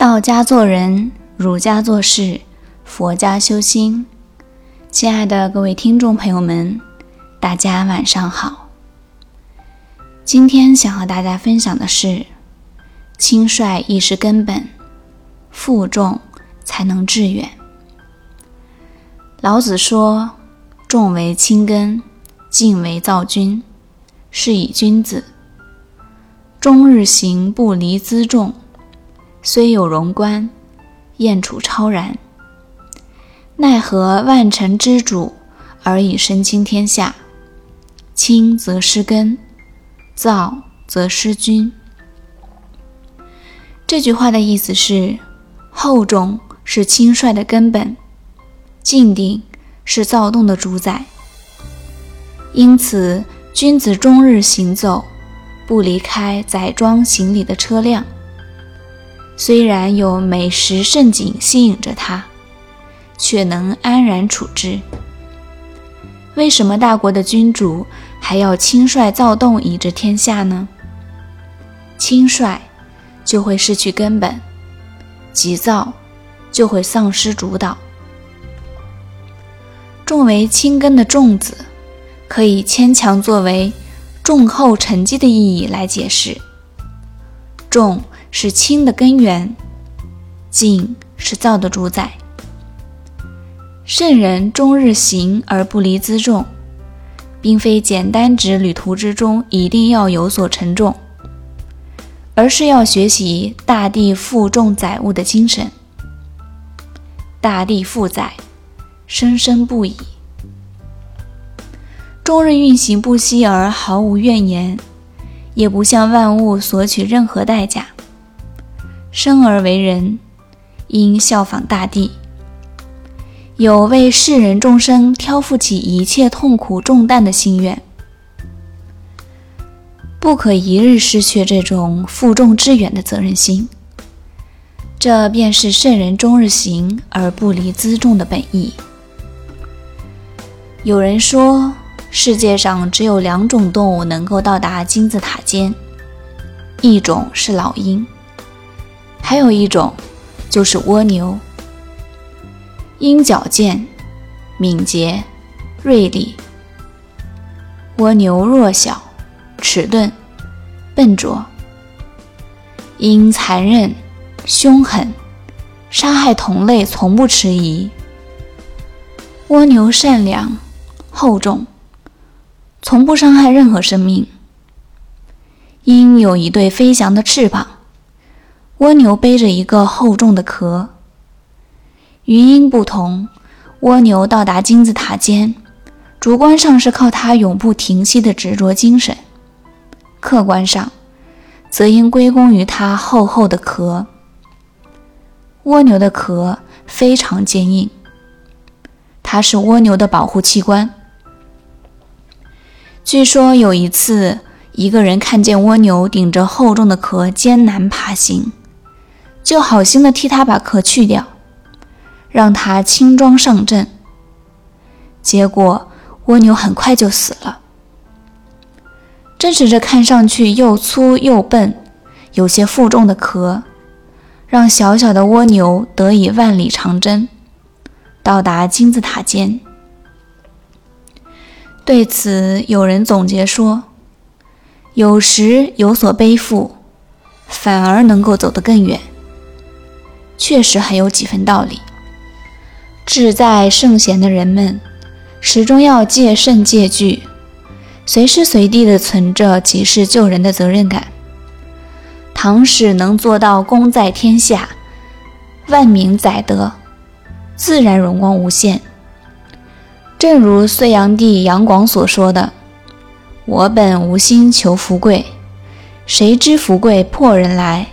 道家做人，儒家做事，佛家修心。亲爱的各位听众朋友们，大家晚上好。今天想和大家分享的是：轻率亦是根本，负重才能致远。老子说：“重为轻根，静为躁君，是以君子。终日行，不离辎重。”虽有荣观，燕处超然。奈何万乘之主，而以身轻天下？轻则失根，躁则失君。这句话的意思是：厚重是轻率的根本，静定是躁动的主宰。因此，君子终日行走，不离开载装行李的车辆。虽然有美食盛景吸引着他，却能安然处之。为什么大国的君主还要轻率躁动以治天下呢？轻率就会失去根本，急躁就会丧失主导。重为轻根的“重”字，可以牵强作为重厚沉积的意义来解释。重。是轻的根源，静是躁的主宰。圣人终日行而不离辎重，并非简单指旅途之中一定要有所沉重，而是要学习大地负重载物的精神。大地负载，生生不已。终日运行不息而毫无怨言，也不向万物索取任何代价。生而为人，应效仿大地，有为世人众生挑负起一切痛苦重担的心愿，不可一日失去这种负重致远的责任心。这便是圣人终日行而不离辎重的本意。有人说，世界上只有两种动物能够到达金字塔尖，一种是老鹰。还有一种，就是蜗牛。鹰矫健、敏捷、锐利；蜗牛弱小、迟钝、笨拙。鹰残忍、凶狠，杀害同类从不迟疑；蜗牛善良、厚重，从不伤害任何生命。鹰有一对飞翔的翅膀。蜗牛背着一个厚重的壳。与鹰不同，蜗牛到达金字塔尖，主观上是靠它永不停息的执着精神；客观上，则应归功于它厚厚的壳。蜗牛的壳非常坚硬，它是蜗牛的保护器官。据说有一次，一个人看见蜗牛顶着厚重的壳艰难爬行。就好心的替他把壳去掉，让他轻装上阵。结果蜗牛很快就死了。正是这看上去又粗又笨、有些负重的壳，让小小的蜗牛得以万里长征，到达金字塔尖。对此，有人总结说：有时有所背负，反而能够走得更远。确实很有几分道理。志在圣贤的人们，始终要戒慎戒惧，随时随地的存着济世救人的责任感。唐史能做到功在天下，万民载德，自然荣光无限。正如隋炀帝杨广所说的：“我本无心求富贵，谁知富贵迫人来。”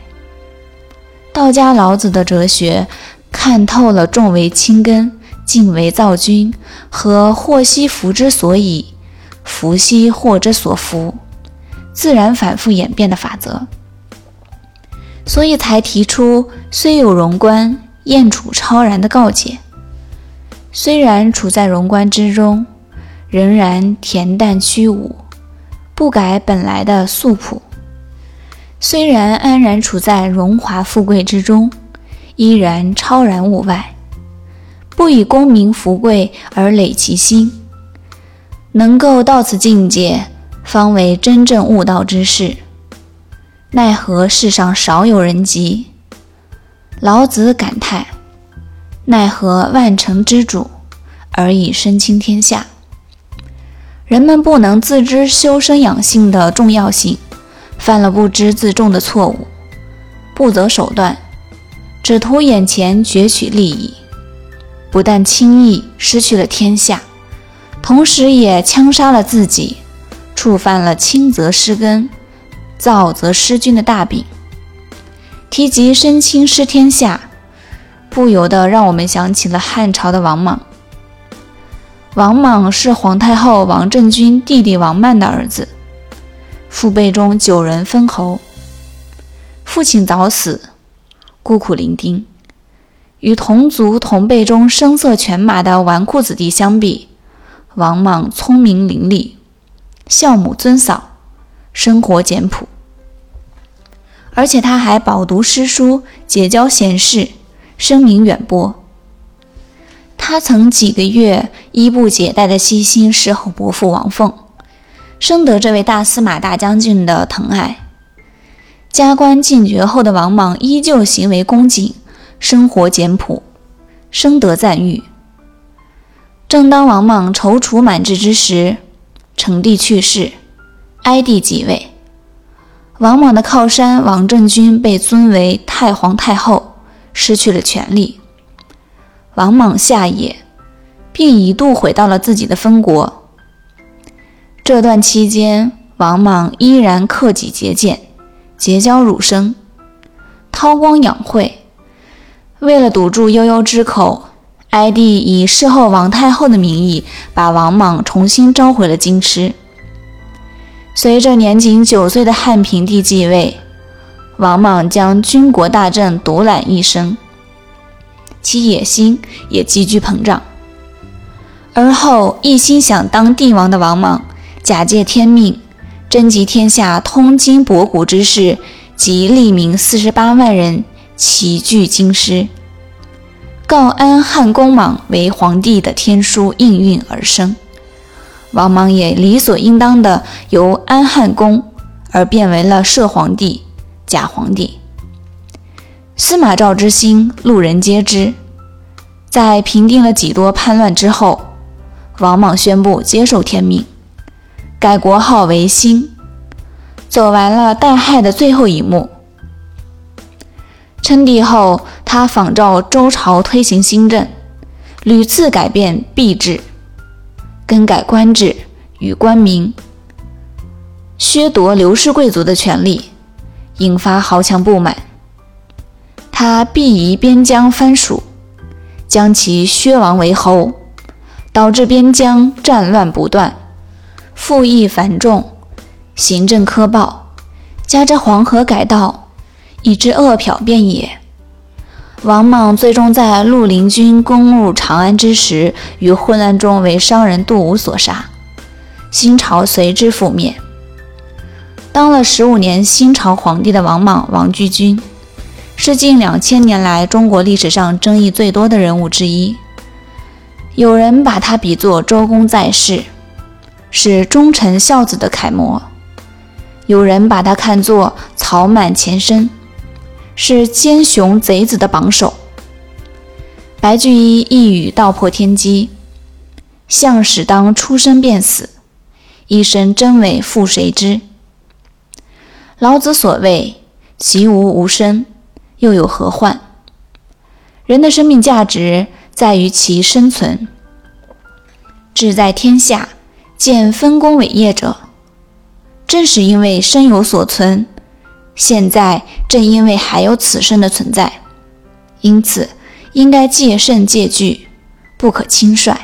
道家老子的哲学看透了重为轻根、静为躁君和祸兮福之所以、福兮祸之所伏、自然反复演变的法则，所以才提出“虽有荣观，燕处超然”的告诫。虽然处在荣观之中，仍然恬淡虚无，不改本来的素朴。虽然安然处在荣华富贵之中，依然超然物外，不以功名富贵而累其心。能够到此境界，方为真正悟道之士。奈何世上少有人及？老子感叹：奈何万乘之主，而以身轻天下？人们不能自知修身养性的重要性，犯了不知自重的错误，不择手段，只图眼前攫取利益，不但轻易失去了天下，同时也枪杀了自己，触犯了轻则失根。躁则失君的大病。提及身轻失天下，不由得让我们想起了汉朝的王莽。王莽是皇太后王政君弟弟王曼的儿子，父辈中九人封侯。父亲早死，孤苦伶仃，与同族同辈中声色犬马的纨绔子弟相比，王莽聪明伶俐，孝母尊嫂。生活简朴，而且他还饱读诗书，结交贤士，声名远播。他曾几个月衣不解带的悉心侍候伯父王凤，深得这位大司马大将军的疼爱。加官进爵后的王莽依旧行为恭谨，生活简朴，深得赞誉。正当王莽踌躇满志之时，成帝去世。哀帝即位，王莽的靠山王政君被尊为太皇太后，失去了权力。王莽下野，并一度回到了自己的封国。这段期间，王莽依然克己节俭，结交儒生，韬光养晦。为了堵住悠悠之口，哀帝以侍候王太后的名义，把王莽重新召回了京师。随着年仅九岁的汉平帝继位，王莽将军国大政独揽一身，其野心也急剧膨胀。而后一心想当帝王的王莽，假借天命，征集天下通经博古之士及吏民四十八万人，齐聚京师，告安汉公莽为皇帝的天书应运而生。王莽也理所应当的由安汉公而变为了摄皇帝、假皇帝。司马昭之心，路人皆知。在平定了几多叛乱之后，王莽宣布接受天命，改国号为兴，走完了代汉的最后一幕。称帝后，他仿照周朝推行新政，屡次改变币制。更改官制与官名，削夺刘氏贵族的权利，引发豪强不满。他避移边疆藩属，将其削王为侯，导致边疆战乱不断，赋役繁重，行政苛暴，加之黄河改道，以致恶殍遍野。王莽最终在绿林军攻入长安之时，于混乱中为商人杜武所杀，新朝随之覆灭。当了十五年新朝皇帝的王莽王居君，是近两千年来中国历史上争议最多的人物之一。有人把他比作周公在世，是忠臣孝子的楷模；有人把他看作曹满前身。是奸雄贼子的榜首。白居易一语道破天机：相使当出生便死，一生真伪负谁知？老子所谓“其无无生，又有何患？”人的生命价值在于其生存。志在天下，见丰功伟业者，正是因为身有所存。现在正因为还有此生的存在，因此应该戒慎戒惧，不可轻率，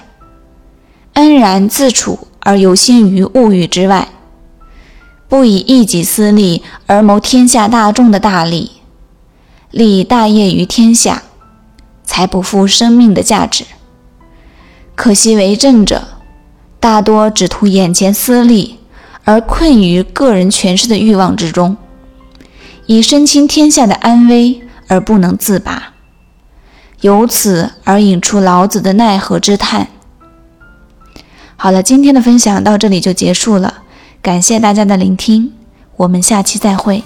安然自处而游心于物欲之外，不以一己私利而谋天下大众的大利，立大业于天下，才不负生命的价值。可惜为政者大多只图眼前私利，而困于个人权势的欲望之中。以身轻天下的安危而不能自拔，由此而引出老子的奈何之叹。好了，今天的分享到这里就结束了，感谢大家的聆听，我们下期再会。